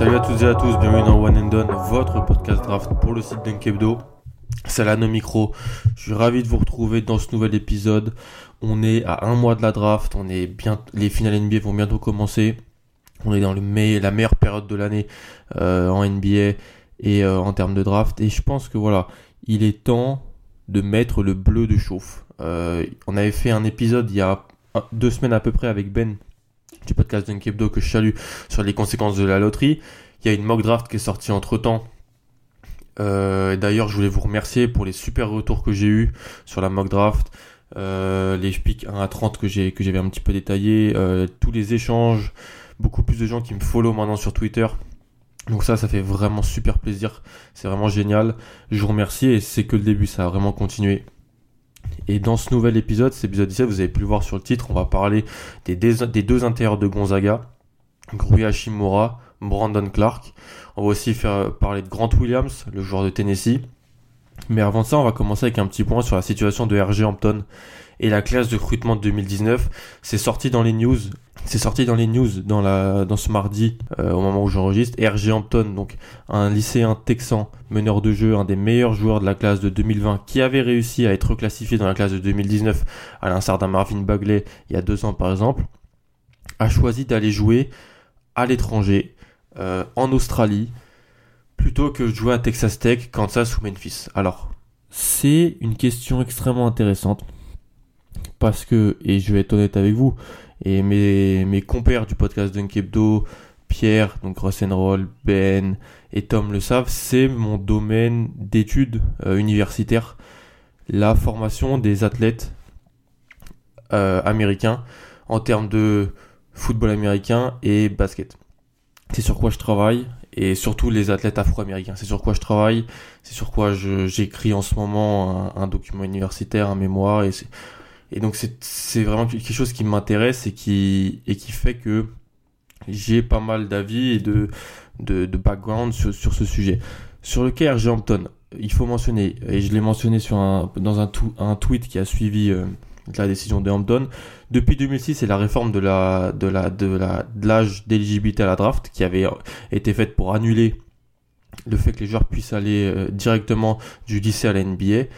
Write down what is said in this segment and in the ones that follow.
Salut à toutes et à tous, bienvenue dans One and Done, votre podcast draft pour le site Dunkebdo. C'est là nos micros. Je suis ravi de vous retrouver dans ce nouvel épisode. On est à un mois de la draft. On est bien, les finales NBA vont bientôt commencer. On est dans le la meilleure période de l'année euh, en NBA et euh, en termes de draft. Et je pense que voilà, il est temps de mettre le bleu de chauffe. Euh, on avait fait un épisode il y a deux semaines à peu près avec Ben du podcast Dunkebdo que je salue sur les conséquences de la loterie. Il y a une mock draft qui est sortie entre temps. Euh, D'ailleurs, je voulais vous remercier pour les super retours que j'ai eu sur la mock draft. Euh, les pics 1 à 30 que j'ai que j'avais un petit peu détaillé, euh, tous les échanges, beaucoup plus de gens qui me follow maintenant sur Twitter. Donc ça, ça fait vraiment super plaisir. C'est vraiment génial. Je vous remercie et c'est que le début, ça a vraiment continué. Et dans ce nouvel épisode, cet épisode 17, vous avez pu le voir sur le titre, on va parler des, deux intérieurs de Gonzaga, Grui Hashimura, Brandon Clark. On va aussi faire parler de Grant Williams, le joueur de Tennessee. Mais avant ça, on va commencer avec un petit point sur la situation de RG Hampton et la classe de recrutement de 2019. C'est sorti dans les news. C'est sorti dans les news dans la dans ce mardi euh, au moment où j'enregistre. RG Hampton, donc un lycéen texan, meneur de jeu, un des meilleurs joueurs de la classe de 2020, qui avait réussi à être reclassifié dans la classe de 2019, à l'instar d'un Marvin Bagley il y a deux ans par exemple, a choisi d'aller jouer à l'étranger, euh, en Australie, plutôt que de jouer à Texas Tech, Kansas ou Memphis. Alors, c'est une question extrêmement intéressante parce que, et je vais être honnête avec vous, et mes, compères du podcast Dunkebdo, Pierre, donc Roll, Ben et Tom le savent, c'est mon domaine d'études euh, universitaires, la formation des athlètes euh, américains en termes de football américain et basket. C'est sur quoi je travaille et surtout les athlètes afro-américains. C'est sur quoi je travaille, c'est sur quoi j'écris en ce moment un, document universitaire, un mémoire et, donc c'est vraiment quelque chose qui m'intéresse et qui, fait que j'ai pas mal d'avis et de, background sur, ce sujet. Sur le cas RG Hampton, il faut mentionner, et je l'ai mentionné dans un, un tweet qui a suivi euh, la décision de Hampton. Depuis 2006, c'est la réforme de l'âge d'éligibilité à la draft qui avait été faite pour annuler le fait que les joueurs puissent aller euh, directement du lycée à la NBA. Et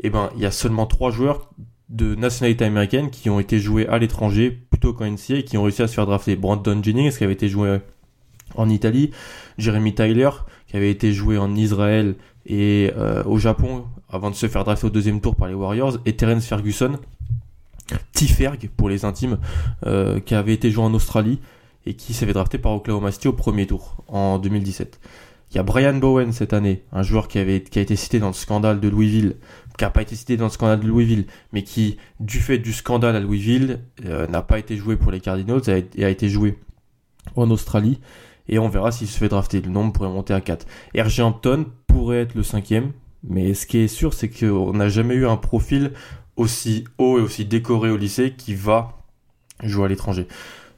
eh ben, il y a seulement trois joueurs de nationalité américaine qui ont été joués à l'étranger plutôt qu'en NCA et qui ont réussi à se faire drafter. Brandon Jennings qui avait été joué en Italie, Jeremy Tyler qui avait été joué en Israël et euh, au Japon avant de se faire drafter au deuxième tour par les Warriors et Terence Ferguson T-Ferg pour les intimes, euh, qui avait été joué en Australie et qui s'avait drafté par Oklahoma City au premier tour en 2017. Il y a Brian Bowen cette année, un joueur qui, avait, qui a été cité dans le scandale de Louisville, qui n'a pas été cité dans le scandale de Louisville, mais qui, du fait du scandale à Louisville, euh, n'a pas été joué pour les Cardinals et a été joué en Australie. Et on verra s'il se fait drafter. Le nombre pourrait monter à 4. RG Hampton pourrait être le cinquième, mais ce qui est sûr, c'est qu'on n'a jamais eu un profil aussi haut et aussi décoré au lycée qui va jouer à l'étranger.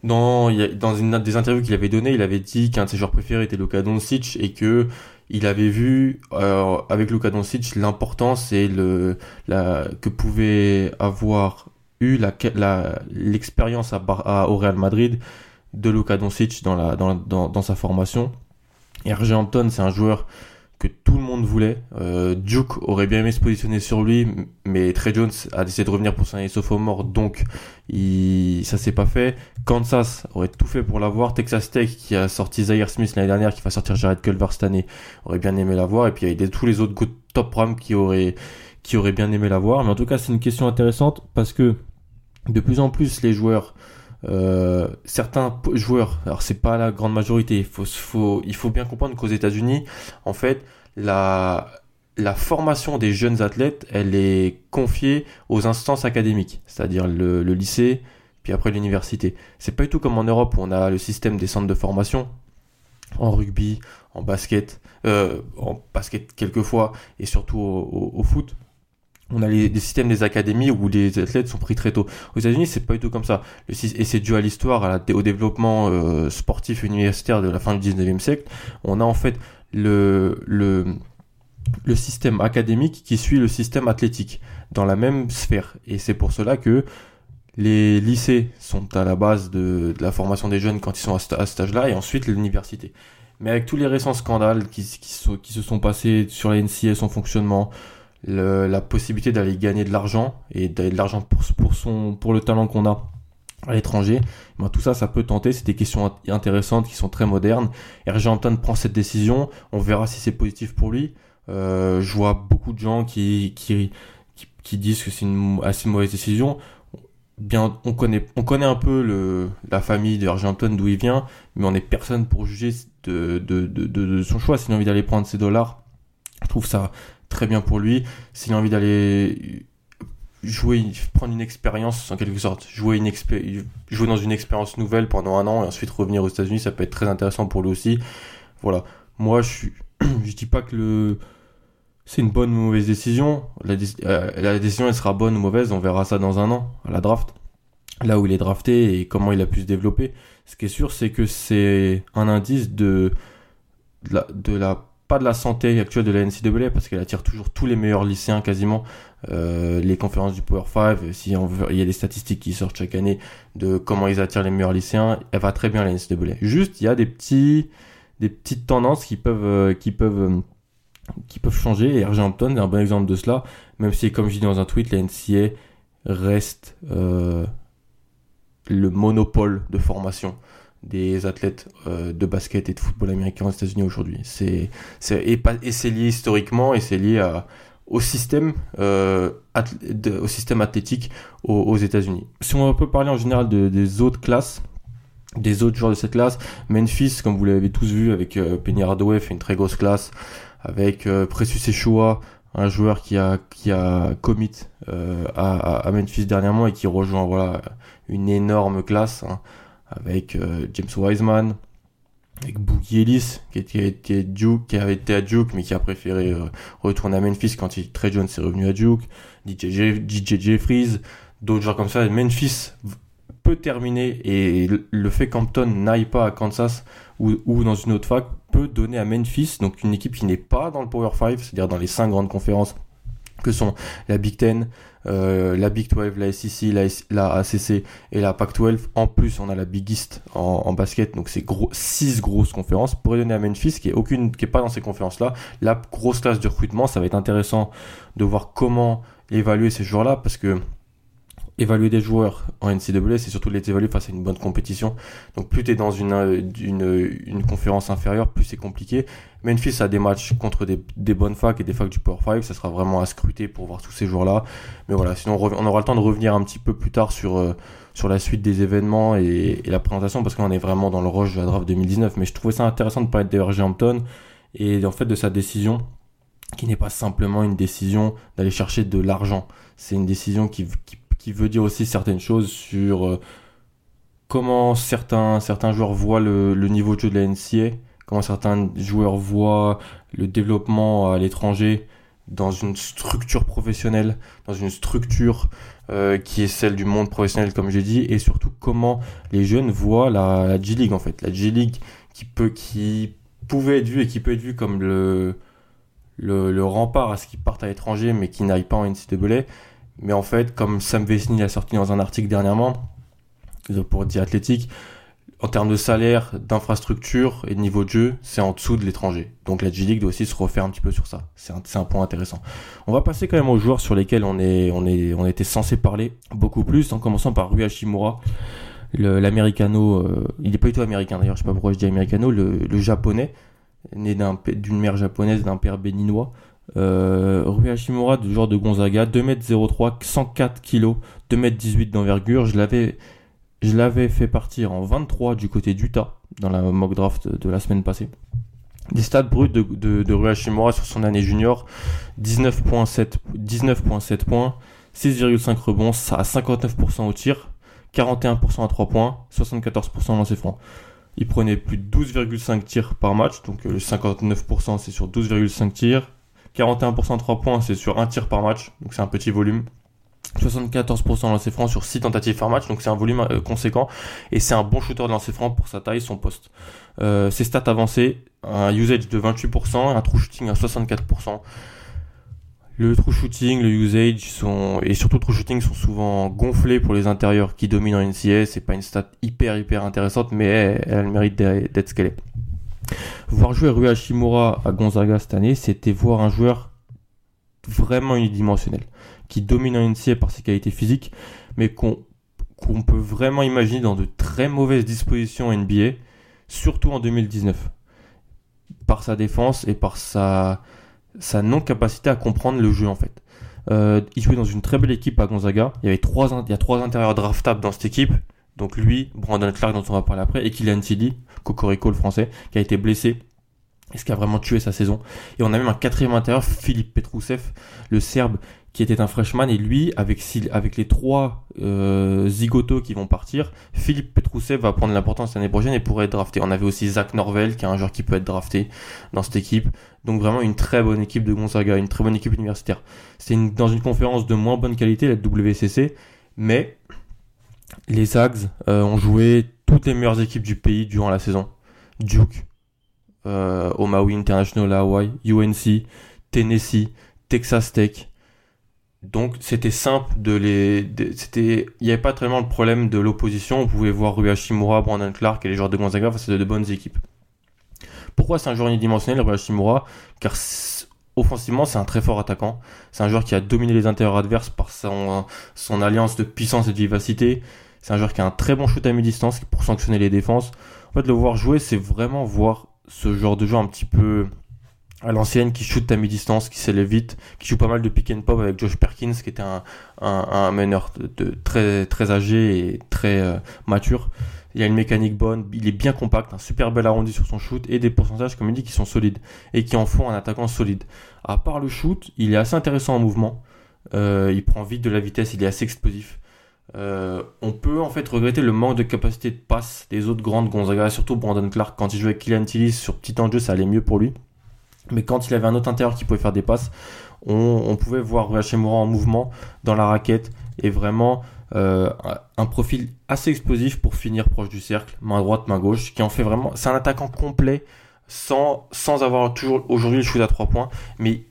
Dans, dans une des interviews qu'il avait donné, il avait dit qu'un de ses joueurs préférés était Luka Doncic et que il avait vu euh, avec Luka Doncic l'importance et le que pouvait avoir eu la l'expérience à, au Real Madrid de Luka Doncic dans dans, sa formation. Et Hampton, c'est un joueur que tout le monde voulait. Euh, Duke aurait bien aimé se positionner sur lui, mais Trey Jones a décidé de revenir pour son année sophomore, donc il, ça s'est pas fait. Kansas aurait tout fait pour l'avoir. Texas Tech, qui a sorti Zaire Smith l'année dernière, qui va sortir Jared Culver cette année, aurait bien aimé l'avoir. Et puis il y a tous les autres top ram qui auraient, qui auraient bien aimé l'avoir. Mais en tout cas, c'est une question intéressante parce que de plus en plus les joueurs euh, certains joueurs, alors c'est pas la grande majorité, il faut, bien comprendre qu'aux États-Unis, en fait, la, la formation des jeunes athlètes, elle est confiée aux instances académiques, c'est-à-dire le, lycée, puis après l'université. C'est pas du tout comme en Europe où on a le système des centres de formation, en rugby, en basket, euh, en basket quelquefois, et surtout au, foot. On a les, systèmes des académies où les athlètes sont pris très tôt. Aux États-Unis, c'est pas du tout comme ça. et c'est dû à l'histoire, au développement euh, sportif universitaire de la fin du 19e siècle. On a en fait le, le, le système académique qui suit le système athlétique dans la même sphère. Et c'est pour cela que les lycées sont à la base de, la formation des jeunes quand ils sont à, cet âge-là, et ensuite l'université. Mais avec tous les récents scandales qui, qui, se sont passés sur la NCA, son fonctionnement, la possibilité d'aller gagner de l'argent, et d'aller de l'argent pour, son, pour le talent qu'on a à l'étranger, ben tout ça, ça peut tenter. C'est des questions intéressantes qui sont très modernes. RG Hampton prend cette décision. On verra si c'est positif pour lui. Euh, je vois beaucoup de gens qui, qui, qui, disent que c'est une assez mauvaise décision. Bien, on connaît, on connaît un peu le, la famille de Argenton d'où il vient, mais on n'est personne pour juger de, de, de, son choix. S'il a envie d'aller prendre ses dollars, je trouve ça très bien pour lui. S'il a envie d'aller jouer, prendre une expérience en quelque sorte, jouer, une jouer dans une expérience nouvelle pendant un an et ensuite revenir aux États-Unis, ça peut être très intéressant pour lui aussi. Voilà. Moi, je suis, je dis pas que le, c'est une bonne ou mauvaise décision. Euh, la, décision, elle sera bonne ou mauvaise, on verra ça dans un an, à la draft. Là où il est drafté et comment il a pu se développer. Ce qui est sûr, c'est que c'est un indice de, de la, pas de la santé actuelle de la NCAA, parce qu'elle attire toujours tous les meilleurs lycéens quasiment. Euh, les conférences du Power 5, si on veut, il y a des statistiques qui sortent chaque année de comment ils attirent les meilleurs lycéens, elle va très bien la NCAA. Juste, il y a des petits, des petites tendances qui peuvent, euh, qui peuvent qui peuvent changer. Et RG Hampton est un bon exemple de cela, même si, comme je dis dans un tweet, la NCA reste euh, le monopole de formation des athlètes euh, de basket et de football américain aux États-Unis aujourd'hui. C'est, c'est, et, c'est lié historiquement et c'est lié à, au système, euh, au système athlétique aux, États-Unis. Si on peut parler en général de, des autres classes, des autres joueurs de cette classe, Memphis, comme vous l'avez tous vu avec Penny Hardaway, fait une très grosse classe avec euh, Precious un joueur qui a qui a commit euh, à, à, Memphis dernièrement et qui rejoint voilà une énorme classe hein, avec euh, James Wiseman, avec Boogie Ellis qui, était, Duke, qui avait été à Duke mais qui a préféré retourner à Memphis quand il très jeune s'est revenu à Duke, DJ, Jeffries, d'autres joueurs comme ça. Memphis peut terminer et le fait qu'Ampton n'aille pas à Kansas ou, ou dans une autre fac peut donner à Memphis, donc une équipe qui n'est pas dans le Power 5, c'est-à-dire dans les cinq grandes conférences que sont la Big Ten, euh, la Big 12, la SEC, la, ACC et la Pac-12. En plus, on a la Big East en, en basket, donc c'est gros, six grosses conférences. Pour donner à Memphis, qui est aucune, qui est pas dans ces conférences-là, la grosse classe de recrutement, ça va être intéressant de voir comment évaluer ces joueurs-là, parce que évaluer des joueurs en NCAA, c'est surtout les évaluer face à une bonne compétition. Donc plus tu es dans une, une, une, conférence inférieure, plus c'est compliqué. Memphis a des matchs contre des, des, bonnes facs et des facs du Power 5, ça sera vraiment à scruter pour voir tous ces joueurs-là. Mais voilà, sinon on, aura le temps de revenir un petit peu plus tard sur, euh, sur la suite des événements et, et la présentation, parce qu'on est vraiment dans le rush de la draft 2019. Mais je trouvais ça intéressant de parler de DRG Hampton et en fait de sa décision qui n'est pas simplement une décision d'aller chercher de l'argent. C'est une décision qui, qui qui veut dire aussi certaines choses sur euh, comment certains, certains joueurs voient le, niveau de jeu de la NCA, comment certains joueurs voient le développement à l'étranger dans une structure professionnelle, dans une structure euh, qui est celle du monde professionnel comme j'ai dit, et surtout comment les jeunes voient la, G League en fait, la G League qui qui pouvait être vue et qui peut être vue comme le, le, rempart à ce qui partent à l'étranger mais qui n'aillent pas en NCAA, mais en fait, comme Sam Vesni l'a sorti dans un article dernièrement, pour dire athlétique, en termes de salaire, d'infrastructure et de niveau de jeu, c'est en dessous de l'étranger. Donc la G-League doit aussi se refaire un petit peu sur ça. C'est un, point intéressant. On va passer quand même aux joueurs sur lesquels on, est, on, est, on était censé parler beaucoup plus, en commençant par Rui Hashimura, l'américano, euh, il n'est pas du tout américain d'ailleurs, je sais pas pourquoi je dis américano, le, japonais, né d'une mère japonaise, d'un père béninois, euh, Rui du genre de Gonzaga, 2m03, 104 kg, 2m18 d'envergure. Je l'avais, fait partir en 23 du côté d'Utah, dans la mock draft de la semaine passée. Des stats brutes de, de, sur son année junior 19,7 19,7 points, 6,5 rebonds, à 59% au tir, 41% à 3 points, 74% lancé franc. Il prenait plus de 12,5 tirs par match, donc euh, le 59% c'est sur 12,5 tirs. 41% à 3 points, c'est sur un tir par match, donc c'est un petit volume. 74% de lancer franc sur 6 tentatives par match, donc c'est un volume euh, conséquent. Et c'est un bon shooter de lancer franc pour sa taille, son poste. Euh, ses stats avancées, un usage de 28%, un true shooting à 64%. Le true shooting, le usage sont, et surtout le true shooting sont souvent gonflés pour les intérieurs qui dominent en NCA. C'est pas une stat hyper hyper intéressante, mais elle, elle mérite d'être ce qu'elle est. Voir jouer Rui Hashimura à Gonzaga cette année, c'était voir un joueur vraiment unidimensionnel qui domine en NCA par ses qualités physiques, mais qu'on peut vraiment imaginer dans de très mauvaises dispositions NBA, surtout en 2019, par sa défense et par sa, non-capacité à comprendre le jeu en fait. Euh, il jouait dans une très belle équipe à Gonzaga. Il y avait a trois intérieurs draftables dans cette équipe. Donc lui, Brandon Clark dont on va parler après, et Kylian Tilly, Cocorico le français, qui a été blessé et ce qui a vraiment tué sa saison. Et on a même un quatrième intérieur, Philippe Petrousev, le Serbe, qui était un freshman et lui avec avec les trois euh, qui vont partir Philippe Petrousev va prendre l'importance l'année prochaine et pourrait être drafté. On avait aussi Zach Norvel qui est un joueur qui peut être drafté dans cette équipe. Donc vraiment une très bonne équipe de Gonzaga une très bonne équipe universitaire. C'est dans une conférence de moins bonne qualité la WCC mais les Zags euh, ont joué toutes les meilleures équipes du pays durant la saison Duke euh, Omaha International Hawaii UNC Tennessee Texas Tech donc c'était simple de les, c'était, il n'y avait pas vraiment le problème de l'opposition. On pouvait voir Rui Hashimura, Brandon Clark et les joueurs de Gonzaga face à de bonnes équipes. Pourquoi c'est un joueur unidimensionnel, Rui Hashimura Car offensivement c'est un très fort attaquant. C'est un joueur qui a dominé les intérieurs adverses par son, son alliance de puissance et de vivacité. C'est un joueur qui a un très bon shoot à mi-distance pour sanctionner les défenses. En fait, le voir jouer, c'est vraiment voir ce genre de jeu un petit peu à l'ancienne qui shoot à mi-distance, qui s'élève vite, qui joue pas mal de pick and pop avec Josh Perkins, qui était un, meneur très, très âgé et très euh, mature. Il a une mécanique bonne, il est bien compact, un super bel arrondi sur son shoot et des pourcentages, comme il dit, qui sont solides et qui en font un attaquant solide. À part le shoot, il est assez intéressant en mouvement. Euh, il prend vite de la vitesse, il est assez explosif. Euh, on peut en fait regretter le manque de capacité de passe des autres grandes Gonzaga, surtout Brandon Clark. Quand il jouait avec Kylian Tillis sur petit enjeu, ça allait mieux pour lui. Mais quand il avait un autre intérieur qui pouvait faire des passes, on, pouvait voir Hachimura en mouvement dans la raquette et vraiment euh, un profil assez explosif pour finir proche du cercle, main droite, main gauche, qui en fait vraiment. C'est un attaquant complet sans, sans avoir toujours aujourd'hui le shoot à 3 points, mais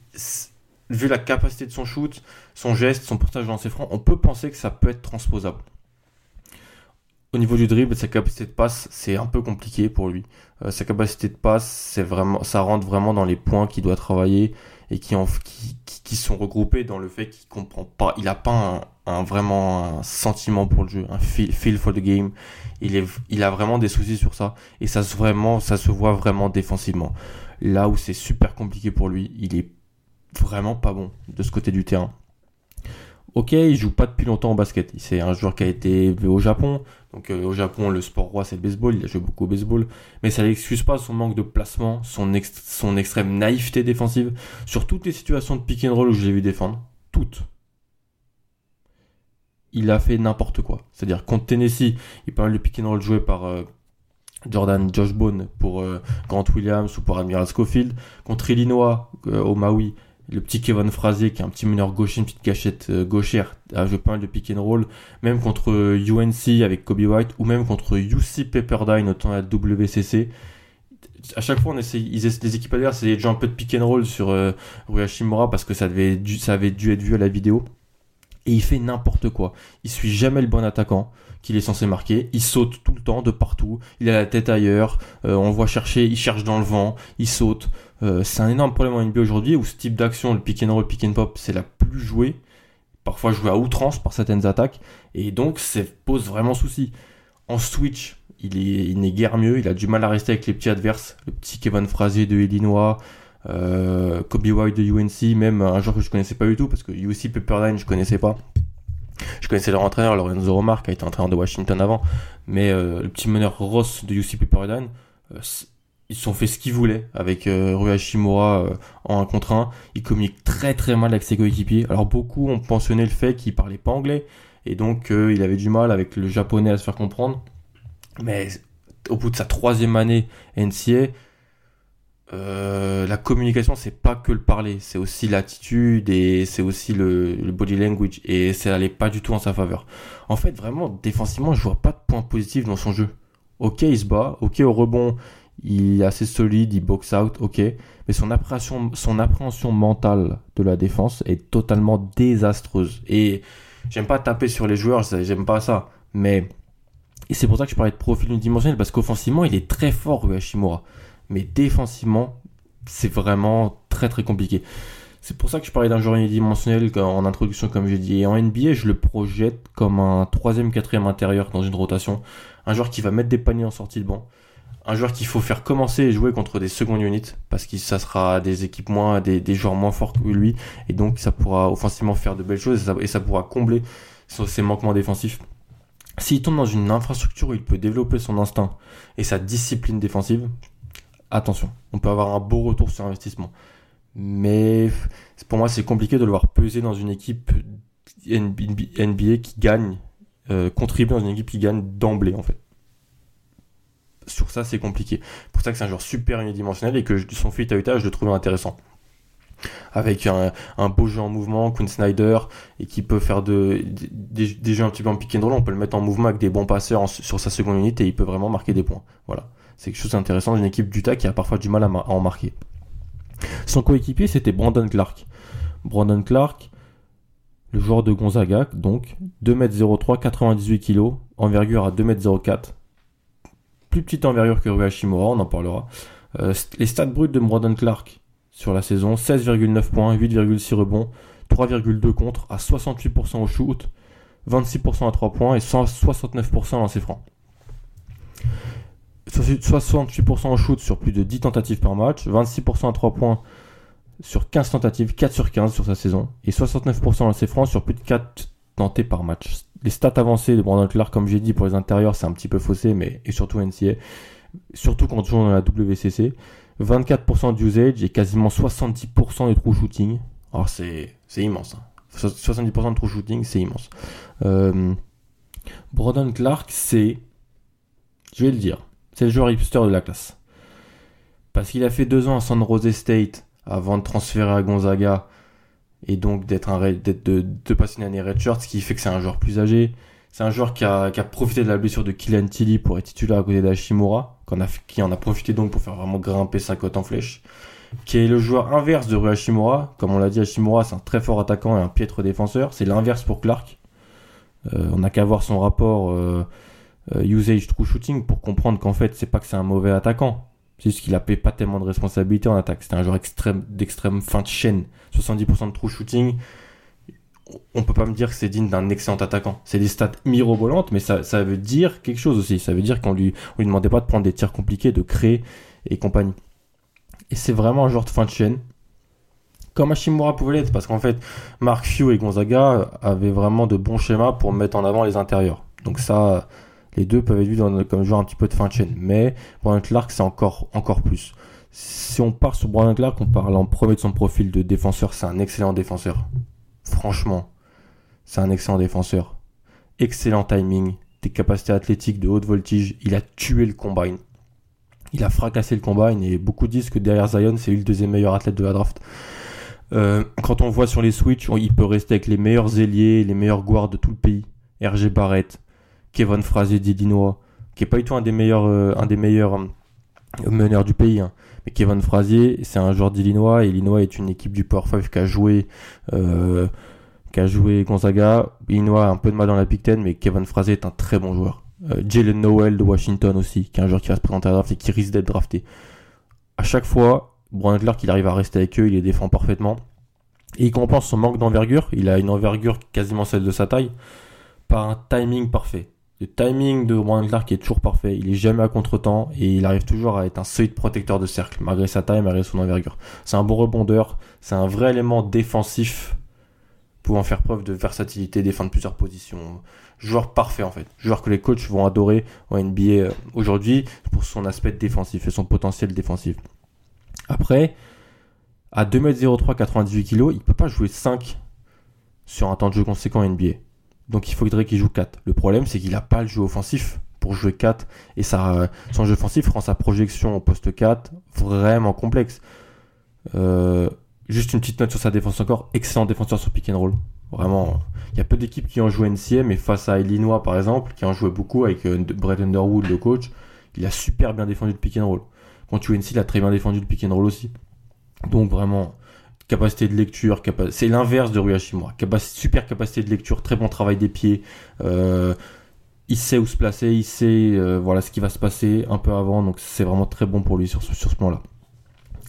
vu la capacité de son shoot, son geste, son portage de lancer franc, on peut penser que ça peut être transposable. Au niveau du dribble, sa capacité de passe, c'est un peu compliqué pour lui. Euh, sa capacité de passe, c'est vraiment, ça rentre vraiment dans les points qu'il doit travailler et qui, en, qui, qui, sont regroupés dans le fait qu'il comprend pas, il a pas un, vraiment un sentiment pour le jeu, un feel, feel, for the game. Il est, il a vraiment des soucis sur ça et ça se vraiment, ça se voit vraiment défensivement. Là où c'est super compliqué pour lui, il est vraiment pas bon de ce côté du terrain. Ok, il joue pas depuis longtemps au basket. C'est un joueur qui a été au Japon. Donc euh, au Japon, le sport roi c'est le baseball. Il a joué beaucoup au baseball, mais ça n'excuse pas son manque de placement, son, son extrême naïveté défensive sur toutes les situations de pick and roll où je l'ai vu défendre. Toutes. Il a fait n'importe quoi. C'est-à-dire contre Tennessee, il parle de pick and roll joué par euh, Jordan Josh Bone pour euh, Grant Williams ou pour Admiral Schofield. Contre Illinois au Maui, le petit Kevin Frazier qui est un petit meneur gaucher, une petite cachette euh, gauchère, a joué pas mal de pick and roll, même contre UNC euh, avec Kobe White, ou même contre UC Pepperdine autant la WCC. À chaque fois, on essaie, ils, les équipes adverses essayaient de jouer un peu de pick and roll sur euh, parce que ça avait dû être vu à la vidéo. Et il fait n'importe quoi. Il suit jamais le bon attaquant qu'il est censé marquer. Il saute tout le temps, de partout. Il a la tête ailleurs. Euh, on le voit chercher, il cherche dans le vent, il saute. Euh, c'est un énorme problème en NBA aujourd'hui où ce type d'action, le pick and roll, pick and pop, c'est la plus jouée. Parfois jouée à outrance par certaines attaques. Et donc, ça pose vraiment souci. En switch, il est, il n'est guère mieux. Il a du mal à rester avec les petits adverses. Le petit Kevin Frazier de Illinois. Euh, Kobe White de UNC, même un joueur que je connaissais pas du tout parce que UC Pepperdine je connaissais pas. Je connaissais leur entraîneur, Lorenzo Romar, qui a été entraîneur de Washington avant, mais euh, le petit meneur Ross de UC Pepperdine, euh, ils se sont fait ce qu'ils voulaient avec euh, euh, en 1 contre 1. Il communique très très mal avec ses coéquipiers. Alors beaucoup ont pensionné le fait qu'il parlait pas anglais et donc il avait du mal avec le japonais à se faire comprendre. Mais au bout de sa troisième année NCA, euh, la communication c'est pas que le parler, c'est aussi l'attitude et c'est aussi le, body language et ça allait pas du tout en sa faveur. En fait vraiment défensivement je vois pas de points positifs dans son jeu. Ok il se bat, ok au rebond il est assez solide, il box out, ok, mais son appréhension, son appréhension mentale de la défense est totalement désastreuse. Et j'aime pas taper sur les joueurs, j'aime pas ça, mais c'est pour ça que je parlais de profil unidimensionnel parce qu'offensivement il est très fort Ueshimura, mais défensivement c'est vraiment très très compliqué. C'est pour ça que je parlais d'un joueur unidimensionnel en introduction, comme j'ai dit. Et en NBA, je le projette comme un troisième, quatrième intérieur dans une rotation. Un joueur qui va mettre des paniers en sortie de banc un joueur qu'il faut faire commencer et jouer contre des secondes units parce que ça sera des équipes moins, des, des, joueurs moins forts que lui et donc ça pourra offensivement faire de belles choses et ça, pourra combler ses manquements défensifs. S'il tombe dans une infrastructure où il peut développer son instinct et sa discipline défensive, attention, on peut avoir un beau retour sur investissement. Mais pour moi, c'est compliqué de le voir peser dans une équipe NBA qui gagne, euh, contribuer dans une équipe qui gagne d'emblée en fait sur ça, c'est compliqué. Pour ça que c'est un joueur super unidimensionnel et que son fit à Utah, je le trouve intéressant. Avec un, beau jeu en mouvement, Quinn Snyder, et qui peut faire de, des, jeux un petit peu en pick and roll, on peut le mettre en mouvement avec des bons passeurs sur sa seconde unité et il peut vraiment marquer des points. Voilà. C'est quelque chose d'intéressant d'une équipe d'Utah qui a parfois du mal à, en marquer. Son coéquipier, c'était Brandon Clark. Brandon Clark, le joueur de Gonzaga, donc 2m03, 98 kg, envergure à 2m04, plus petite envergure que Rui Hashimura, on en parlera. Euh, les stats bruts de Brandon Clark sur la saison 16,9 points, 8,6 rebonds, 3,2 contre, à 68% au shoot, 26% à 3 points et 169% à lancer franc. 68% au shoot sur plus de 10 tentatives par match, 26% à 3 points sur 15 tentatives, 4 sur 15 sur sa saison, et 69% à lancer franc sur plus de 4 tentés par match les stats avancées de Brandon Clark, comme j'ai dit, pour les intérieurs, c'est un petit peu faussé, mais et surtout NCA, surtout quand on joue dans la WCC. 24% d'usage et quasiment 70% de true shooting. Alors c'est, c'est immense. 70% hein. de true shooting, c'est immense. Euh, Brandon Clark, c'est, je vais le dire, c'est le joueur hipster de la classe. Parce qu'il a fait deux ans à San Jose State avant de transférer à Gonzaga et donc d'être un de, passer une année redshirt, ce qui fait que c'est un joueur plus âgé. C'est un joueur qui a, profité de la blessure de Kylian Tilly pour être titulaire à côté d'Ashimura, qui, en a profité donc pour faire vraiment grimper sa cote en flèche, qui est le joueur inverse de Rui Hashimura. Comme on l'a dit, Hashimura c'est un très fort attaquant et un piètre défenseur. C'est l'inverse pour Clark. Euh, on n'a qu'à voir son rapport euh, usage true shooting pour comprendre qu'en fait c'est pas que c'est un mauvais attaquant. C'est juste qu'il a pas tellement de responsabilités en attaque. C'était un joueur extrême, d'extrême fin de chaîne. 70% de true shooting. On peut pas me dire que c'est digne d'un excellent attaquant. C'est des stats mirobolantes, mais ça, ça veut dire quelque chose aussi. Ça veut dire qu'on lui, on lui demandait pas de prendre des tirs compliqués, de créer et compagnie. Et c'est vraiment un joueur de fin de chaîne. Comme Hashimura pouvait l'être, parce qu'en fait, Mark Few et Gonzaga avaient vraiment de bons schémas pour mettre en avant les intérieurs. Donc ça, les deux peuvent être vus comme joueur un petit peu de fin de chaîne. Mais Brandon Clark, c'est encore, plus. Si on part sur Brandon Clark, on parle en premier de son profil de défenseur. C'est un excellent défenseur. Franchement, c'est un excellent défenseur. Excellent timing, des capacités athlétiques de haute voltige. Il a tué le combine. Il a fracassé le combine et beaucoup disent que derrière Zion, c'est lui le deuxième meilleur athlète de la draft. Euh, quand on voit sur les switches, il peut rester avec les meilleurs ailiers, les meilleurs guards de tout le pays. RG Barrett, Kevin Frazier d'Illinois, qui est pas du tout un des meilleurs, euh, euh, meneurs du pays. Hein. Mais Kevin Frazier, c'est un joueur d'Illinois. Illinois est une équipe du Power 5 qui a joué, euh, qui a joué Gonzaga. Illinois a un peu de mal dans la Big Ten, mais Kevin Frazier est un très bon joueur. Jalen Noel de Washington aussi, qui est un joueur qui va se présenter à draft et qui risque d'être drafté. À chaque fois, Brian Clark, arrive à rester avec eux, il les défend parfaitement. Et il compense son manque d'envergure. Il a une envergure quasiment celle de sa taille par un timing parfait. Le timing de Brandon Clark est toujours parfait. Il est jamais à contre-temps et il arrive toujours à être un solide protecteur de cercle, malgré sa taille, malgré son envergure. C'est un bon rebondeur. C'est un vrai élément défensif pouvant faire preuve de versatilité, défendre plusieurs positions. Joueur parfait en fait. Joueur que les coachs vont adorer en NBA euh, aujourd'hui pour son aspect défensif et son potentiel défensif. Après, à 2m03, 98 kg, il peut pas jouer 5 sur un temps de jeu conséquent en NBA. Donc il faudrait qu'il joue 4. Le problème, c'est qu'il n'a pas le jeu offensif pour jouer 4. Et son jeu offensif rend sa projection au poste 4 vraiment complexe. Euh, juste une petite note sur sa défense encore. Excellent défenseur sur pick and roll. Vraiment, il y a peu d'équipes qui ont joué NCM, mais face à Illinois par exemple, qui ont joué beaucoup avec euh, Brett Underwood, le coach, il a super bien défendu le pick and roll. Contre UNC, il a très bien défendu le pick and roll aussi. Donc vraiment, capacité de lecture, c'est l'inverse de Rui Hashimura. super capacité de lecture, très bon travail des pieds. Euh, il sait où se placer, il sait euh, voilà ce qui va se passer un peu avant, donc c'est vraiment très bon pour lui sur, sur ce plan-là.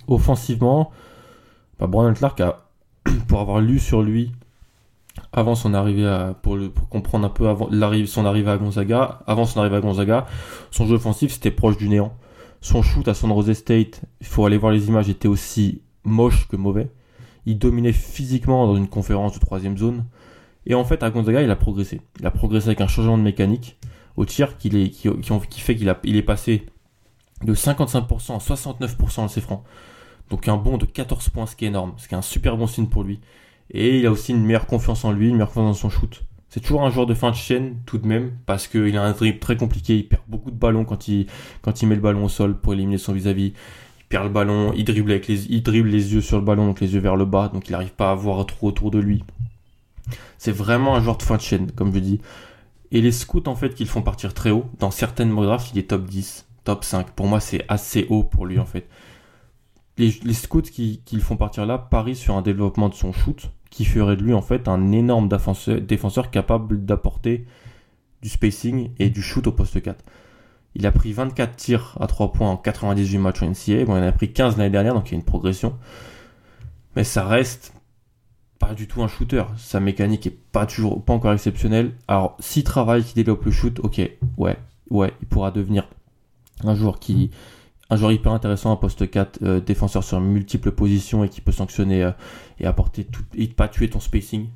Offensivement, bah, Brandon Clark a, pour avoir lu sur lui avant son arrivée à, pour, comprendre un peu avant son arrivée à Gonzaga, avant son arrivée à Gonzaga, son jeu offensif c'était proche du néant. Son shoot à San Jose State, il faut aller voir les images, était aussi moche que mauvais. Il dominait physiquement dans une conférence de troisième zone. Et en fait, à Gonzaga, il a progressé. Il a progressé avec un changement de mécanique au tir qui, fait qu'il il est passé de 55% à 69% de ses francs. Donc un bond de 14 points, ce qui est énorme, ce qui est un super bon signe pour lui. Et il a aussi une meilleure confiance en lui, une meilleure confiance dans son shoot. C'est toujours un joueur de fin de chaîne tout de même, parce qu'il a un dribble très compliqué, il perd beaucoup de ballons quand il, met le ballon au sol pour éliminer son vis-à-vis. Il perd le ballon, il dribble, avec les, il dribble les yeux sur le ballon, donc les yeux vers le bas, donc il n'arrive pas à voir trop autour de lui. C'est vraiment un joueur de fin de chaîne, comme je dis. Et les scouts, en fait, qu'ils font partir très haut, dans certaines drafts, il est top 10, top 5. Pour moi, c'est assez haut pour lui, en fait. Les, scouts qui, qui, font partir là parient sur un développement de son shoot, qui ferait de lui en fait un énorme défenseur, capable d'apporter du spacing et du shoot au poste 4. Il a pris 24 tirs à 3 points en 98 matchs en NCAA. Bon, il en a pris 15 l'année dernière, donc il y a une progression. Mais ça reste pas du tout un shooter. Sa mécanique est pas toujours, pas encore exceptionnelle. Alors, s'il travaille, qu'il développe le shoot, ok, ouais, ouais, il pourra devenir un joueur qui, un joueur hyper intéressant, un poste 4, euh, défenseur sur multiples positions et qui peut sanctionner euh, et apporter tout, et pas tuer ton spacing.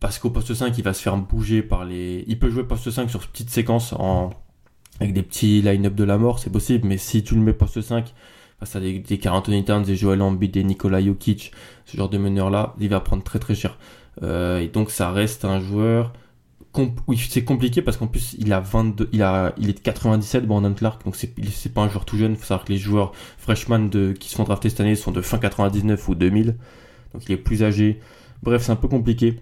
Parce qu'au poste 5, il va se faire bouger par les. Il peut jouer poste 5 sur petite séquence en... avec des petits line-up de la mort, c'est possible, mais si tu le mets poste 5 face à des, des Carl des Joel Embiid, des Nikola Jokic, ce genre de meneur-là, il va prendre très très cher. Euh, et donc ça reste un joueur oui, c'est compliqué parce qu'en plus il a 22, il a, il est de 97 Brandon Clark, donc c'est, c'est pas un joueur tout jeune. Faut savoir que les joueurs freshman de, qui se font drafter cette année sont de fin 99 ou 2000, donc il est plus âgé. Bref, c'est un peu compliqué.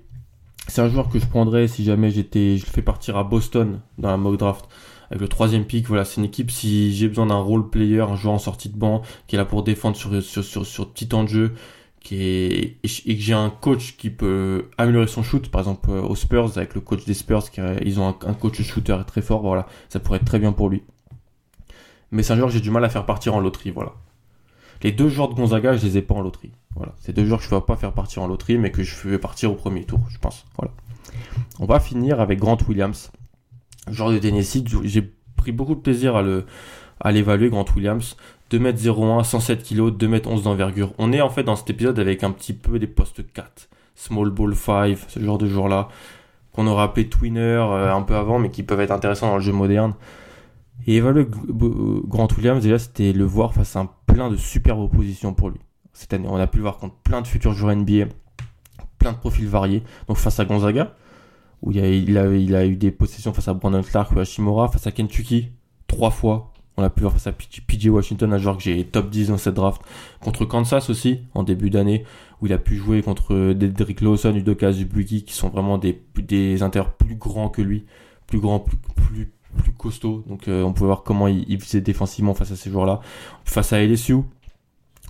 C'est un joueur que je prendrais si jamais j'étais, je le fais partir à Boston dans la mock draft avec le troisième pick. Voilà, c'est une équipe si j'ai besoin d'un role player, un joueur en sortie de banc qui est là pour défendre sur sur sur, sur petit temps de jeu et que j'ai un coach qui peut améliorer son shoot, par exemple euh, aux Spurs avec le coach des Spurs, qui, ils ont un, coach shooter très fort, voilà, ça pourrait être très bien pour lui. Mais c'est un joueur que j'ai du mal à faire partir en loterie, voilà. Les deux joueurs de Gonzaga, je les ai pas en loterie. Voilà, c'est deux joueurs que je ne vais pas faire partir en loterie, mais que je fais partir au premier tour, je pense. Voilà. On va finir avec Grant Williams, joueur de Tennessee. J'ai pris beaucoup de plaisir à le à l'évaluer, Grant Williams. 2m01, 107 kg, 2m11 d'envergure. On est en fait dans cet épisode avec un petit peu des postes 4, small ball 5, ce genre de joueurs-là, qu'on aurait appelé twinner euh, un peu avant, mais qui peuvent être intéressants dans le jeu moderne. Et évaluer Grant Williams, déjà, c'était le voir face à un plein de superbes oppositions pour lui. Cette année, on a pu le voir contre plein de futurs joueurs NBA, plein de profils variés. Donc face à Gonzaga, où il a, eu des possessions face à Brandon Clark ou à Shimura, face à Kentucky, trois fois, on a pu voir face à PJ Washington, un joueur que j'ai top 10 dans cette draft. Contre Kansas aussi, en début d'année, où il a pu jouer contre Dedrick Lawson, Udoka Zubuki, qui sont vraiment des, des plus grands que lui, plus grands, plus costauds. Donc euh, on pouvait voir comment il, faisait défensivement face à ces joueurs-là. Face à LSU,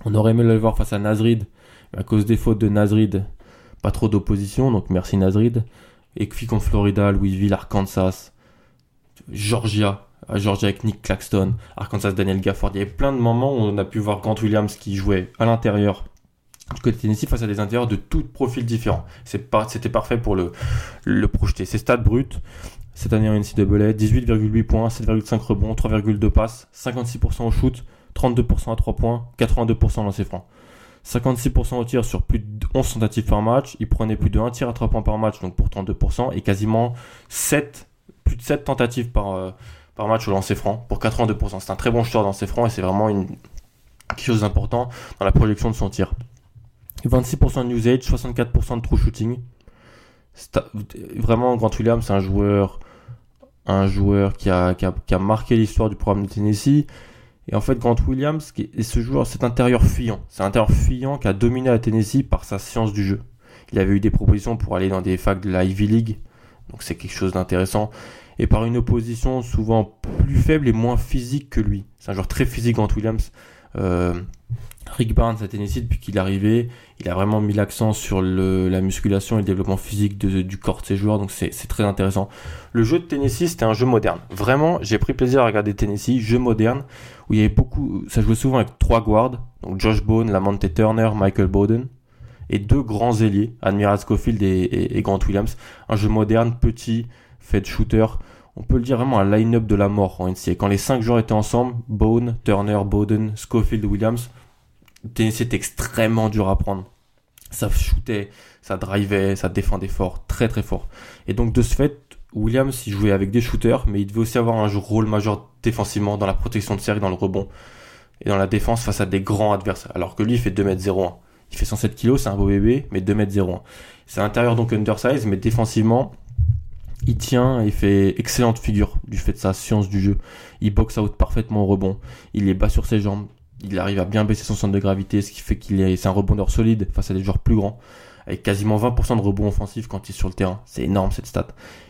on aurait aimé le voir face à Nazrid, à cause des fautes de Nazrid, pas trop d'opposition, donc merci Nazrid. Et puis contre Florida, Louisville, Arkansas, Georgia, Georgia avec Nick Claxton, Arkansas Daniel Gafford. Il y avait plein de moments où on a pu voir Grant Williams qui jouait à l'intérieur du côté Tennessee face à des intérieurs de tout profils différents. C'était parfait pour le, projeter. Ses stats bruts, cette année en NCAA, 18,8 points, 7,5 rebonds, 3,2 passes, 56% au shoot, 32% à 3 points, 82% dans ses francs. 56% au tir sur plus de 11 tentatives par match. Il prenait plus de 1 tir à 3 points par match, donc pour 32%, et quasiment 7, plus de 7 tentatives par, euh, par match au lancer franc pour 82%. C'est un très bon shooter dans lancer franc et c'est vraiment quelque chose d'important dans la projection de son tir. 26% de usage, 64% de true shooting. Vraiment, Grant Williams, c'est un joueur, un joueur qui a, qui a, qui a marqué l'histoire du programme de Tennessee. Et en fait, Grant Williams, est ce joueur, cet intérieur fuyant. C'est un intérieur fuyant qui a dominé à Tennessee par sa science du jeu. Il avait eu des propositions pour aller dans des facs de la Ivy League. Donc c'est quelque chose d'intéressant. Et par une opposition souvent plus faible et moins physique que lui. C'est un joueur très physique, Grant Williams. Euh, Rick Barnes à Tennessee, depuis qu'il est arrivé, il a vraiment mis l'accent sur la musculation et le développement physique du corps de ses joueurs, donc c'est très intéressant. Le jeu de Tennessee, c'était un jeu moderne. Vraiment, j'ai pris plaisir à regarder Tennessee, jeu moderne, où il y avait beaucoup, ça jouait souvent avec trois guards, donc Josh Bone, Lamonte Turner, Michael Bowden, et deux grands ailiers, Admiral Schofield et, Grant Williams. Un jeu moderne, petit, fait de shooter. On peut le dire vraiment un line-up de la mort en NCAA. Quand les cinq joueurs étaient ensemble, Bone, Turner, Bowden, Schofield, Williams, Tennessee était extrêmement dur à prendre. Ça shootait, ça drivait, ça défendait fort, très très fort. Et donc de ce fait, Williams, il jouait avec des shooters, mais il devait aussi avoir un rôle majeur défensivement dans la protection de cercle, dans le rebond et dans la défense face à des grands adversaires. Alors que lui, il fait 2m01. Il fait 107 kg, c'est un beau bébé, mais 2m01. C'est intérieur donc undersize, mais défensivement, il tient et fait excellente figure du fait de sa science du jeu. Il boxe out parfaitement au rebond. Il est bas sur ses jambes il arrive à bien baisser son centre de gravité, ce qui fait qu'il est, c'est un rebondeur solide face à des joueurs plus grands, avec quasiment 20% de rebond offensif quand il est sur le terrain. C'est énorme cette stat.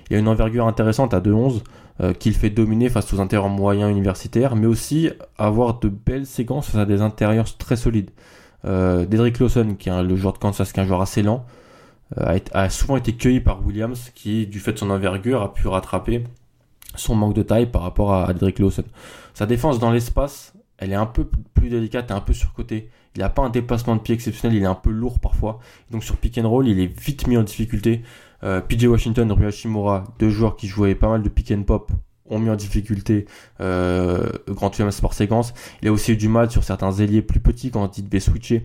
Il a une envergure intéressante à 2-11, euh, qu'il fait dominer face aux intérieurs moyens universitaires, mais aussi avoir de belles séquences face à des intérieurs très solides. Euh, Dedrick Lawson, qui est le joueur de Kansas, qui est un joueur assez lent, euh, a, souvent été cueilli par Williams, qui, du fait de son envergure, a pu rattraper son manque de taille par rapport à, à Dedrick Lawson. Sa défense dans l'espace elle est un peu plus délicate et un peu surcotée. Il n'a pas un déplacement de pied exceptionnel, il est un peu lourd parfois. Donc sur pick and roll, il est vite mis en difficulté. Euh, PJ Washington, Rui Hashimura, deux joueurs qui jouaient pas mal de pick and pop, ont mis en difficulté euh, Grand Williams par séquence. Il a aussi eu du mal sur certains ailiers plus petits quand il devait switcher.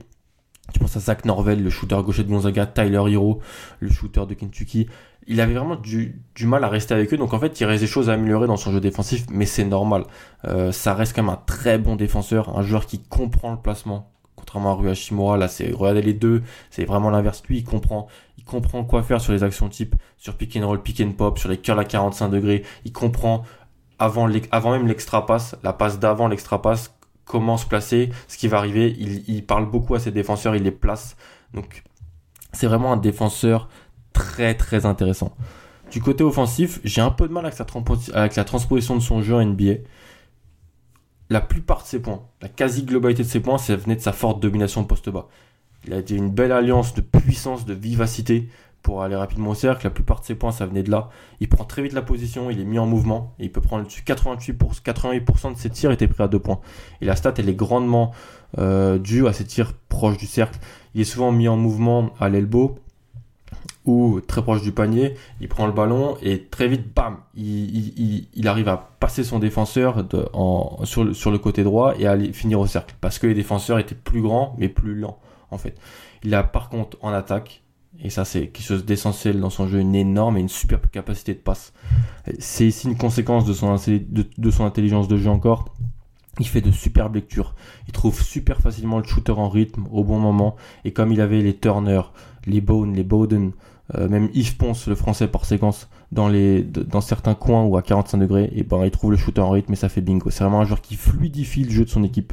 Tu penses à Zach Norvell, le shooter gaucher de Gonzaga, Tyler Hero, le shooter de Kentucky il avait vraiment du, mal à rester avec eux. Donc en fait, il reste des choses à améliorer dans son jeu défensif, mais c'est normal. Euh, ça reste quand même un très bon défenseur, un joueur qui comprend le placement. Contrairement à Rui là, c'est regardez les deux, c'est vraiment l'inverse. Lui, il comprend, il comprend quoi faire sur les actions type, sur pick and roll, pick and pop, sur les curls à 45 degrés. Il comprend avant, avant même l'extra passe, la passe d'avant l'extra passe, comment se placer, ce qui va arriver. Il, parle beaucoup à ses défenseurs, il les place. Donc c'est vraiment un défenseur très très intéressant. Du côté offensif, j'ai un peu de mal avec, la transposition de son jeu en NBA. La plupart de ses points, la quasi-globalité de ses points, ça venait de sa forte domination poste bas. Il a été une belle alliance de puissance, de vivacité pour aller rapidement au cercle. La plupart de ses points, ça venait de là. Il prend très vite la position, il est mis en mouvement et il peut prendre dessus. 88%, pour, 88 de ses tirs étaient pris à deux points. Et la stat, elle est grandement euh, due à ses tirs proches du cercle. Il est souvent mis en mouvement à l'elbow ou très proche du panier, il prend le ballon et très vite, bam, il, arrive à passer son défenseur sur, le, côté droit et à aller finir au cercle. Parce que les défenseurs étaient plus grands mais plus lents en fait. Il a par contre en attaque, et ça c'est quelque chose d'essentiel dans son jeu, une énorme et une super capacité de passe. C'est ici une conséquence de son, intelligence de jeu encore. Il fait de superbes lectures. Il trouve super facilement le shooter en rythme au bon moment. Et comme il avait les Turner, les Bone, les Bowden, euh, même Yves Ponce, le français par séquence, dans, dans certains coins ou à 45 degrés, et ben il trouve le shooter en rythme et ça fait bingo. C'est vraiment un joueur qui fluidifie le jeu de son équipe.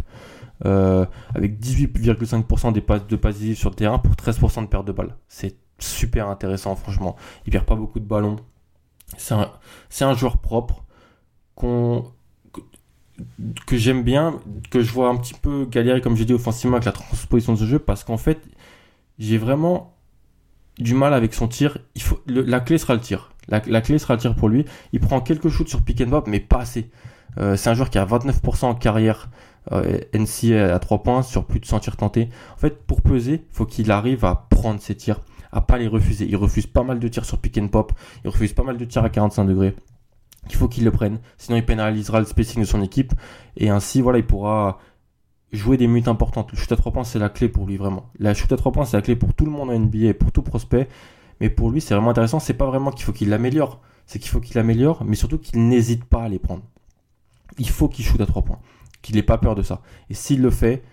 Euh, avec 18,5% des passes de passes sur le terrain pour 13% de perte de balles. C'est super intéressant, franchement. Il perd pas beaucoup de ballons. C'est un, joueur propre qu'on que j'aime bien, que je vois un petit peu galérer, comme j'ai dit, offensivement avec la transposition de ce jeu, parce qu'en fait, j'ai vraiment du mal avec son tir. La clé sera le tir. La, clé sera le tir pour lui. Il prend quelques shoots sur pick and pop, mais pas assez. Euh, c'est un joueur qui a 29% en carrière euh, NCA à 3 points sur plus de 100 tirs tentés. En fait, pour peser, faut qu'il arrive à prendre ses tirs, à pas les refuser. Il refuse pas mal de tirs sur pick and pop. Il refuse pas mal de tirs à 45 degrés. Il faut qu'il le prenne, sinon il pénalisera le spacing de son équipe et ainsi voilà il pourra jouer des minutes importantes. Le shoot à 3 points, c'est la clé pour lui, vraiment. La shoot à 3 points, c'est la clé pour tout le monde en NBA, pour tout prospect. Mais pour lui, c'est vraiment intéressant. C'est pas vraiment qu'il faut qu'il l'améliore. C'est qu'il faut qu'il l'améliore, mais surtout qu'il n'hésite pas à les prendre. Il faut qu'il shoot à 3 points. Qu'il n'ait pas peur de ça. Et s'il le fait,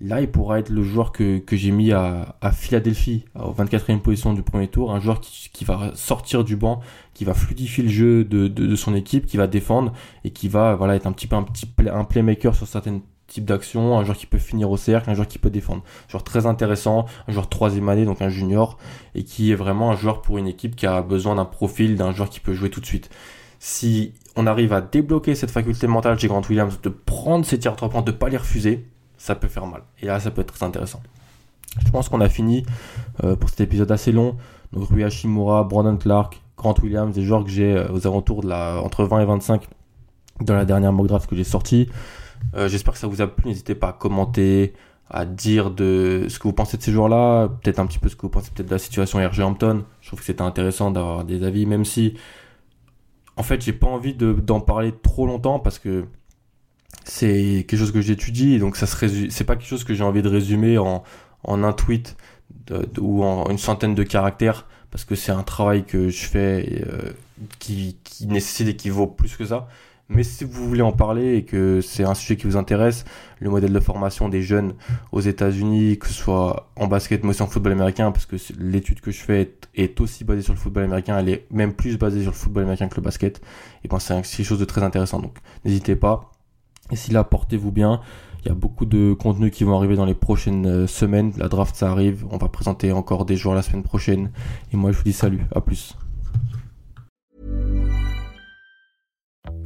là, il pourra être le joueur que, j'ai mis à, Philadelphie, au 24e position du premier tour. Un joueur qui, va sortir du banc, qui va fluidifier le jeu de, son équipe, qui va défendre et qui va voilà, être un petit peu un, petit un playmaker sur certaines type d'action, un joueur qui peut finir au cercle, un joueur qui peut défendre. Un joueur très intéressant, un joueur troisième année, donc un junior, et qui est vraiment un joueur pour une équipe qui a besoin d'un profil, d'un joueur qui peut jouer tout de suite. Si on arrive à débloquer cette faculté mentale chez Grant Williams de prendre ses tirs à trois points, de pas les refuser, ça peut faire mal. Et là, ça peut être très intéressant. Je pense qu'on a fini euh, pour cet épisode assez long. Donc Rui Hashimura, Brandon Clark, Grant Williams, des joueurs que j'ai aux alentours de la entre 20 et 25 dans la dernière mock draft que j'ai sortie. Euh, j'espère que ça vous a plu. N'hésitez pas à commenter, à dire de ce que vous pensez de ces joueurs-là, peut-être un petit peu ce que vous pensez peut-être de la situation RG Hampton. Je trouve que c'était intéressant d'avoir des avis, même si, en fait, j'ai pas envie d'en parler trop longtemps parce que c'est quelque chose que j'étudie, donc ça se c'est pas quelque chose que j'ai envie de résumer en, en un tweet ou en une centaine de caractères parce que c'est un travail que je fais euh, qui nécessite et qui vaut plus que ça. Mais si vous voulez en parler et que c'est un sujet qui vous intéresse, le modèle de formation des jeunes aux États-Unis, que ce soit en basket, mais aussi en football américain, parce que l'étude que je fais est aussi basée sur le football américain, elle est même plus basée sur le football américain que le basket. Et ben c'est quelque chose de très intéressant. Donc n'hésitez pas. Et si là, portez-vous bien. Il y a beaucoup de contenus qui vont arriver dans les prochaines euh, semaines. La draft, ça arrive. On va présenter encore des joueurs la semaine prochaine. Et moi, je vous dis salut. À plus.